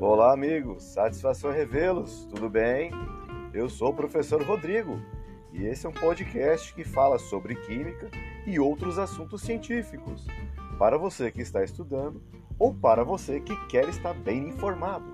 Olá, amigos. Satisfação revê-los. Tudo bem? Eu sou o professor Rodrigo e esse é um podcast que fala sobre química e outros assuntos científicos, para você que está estudando ou para você que quer estar bem informado.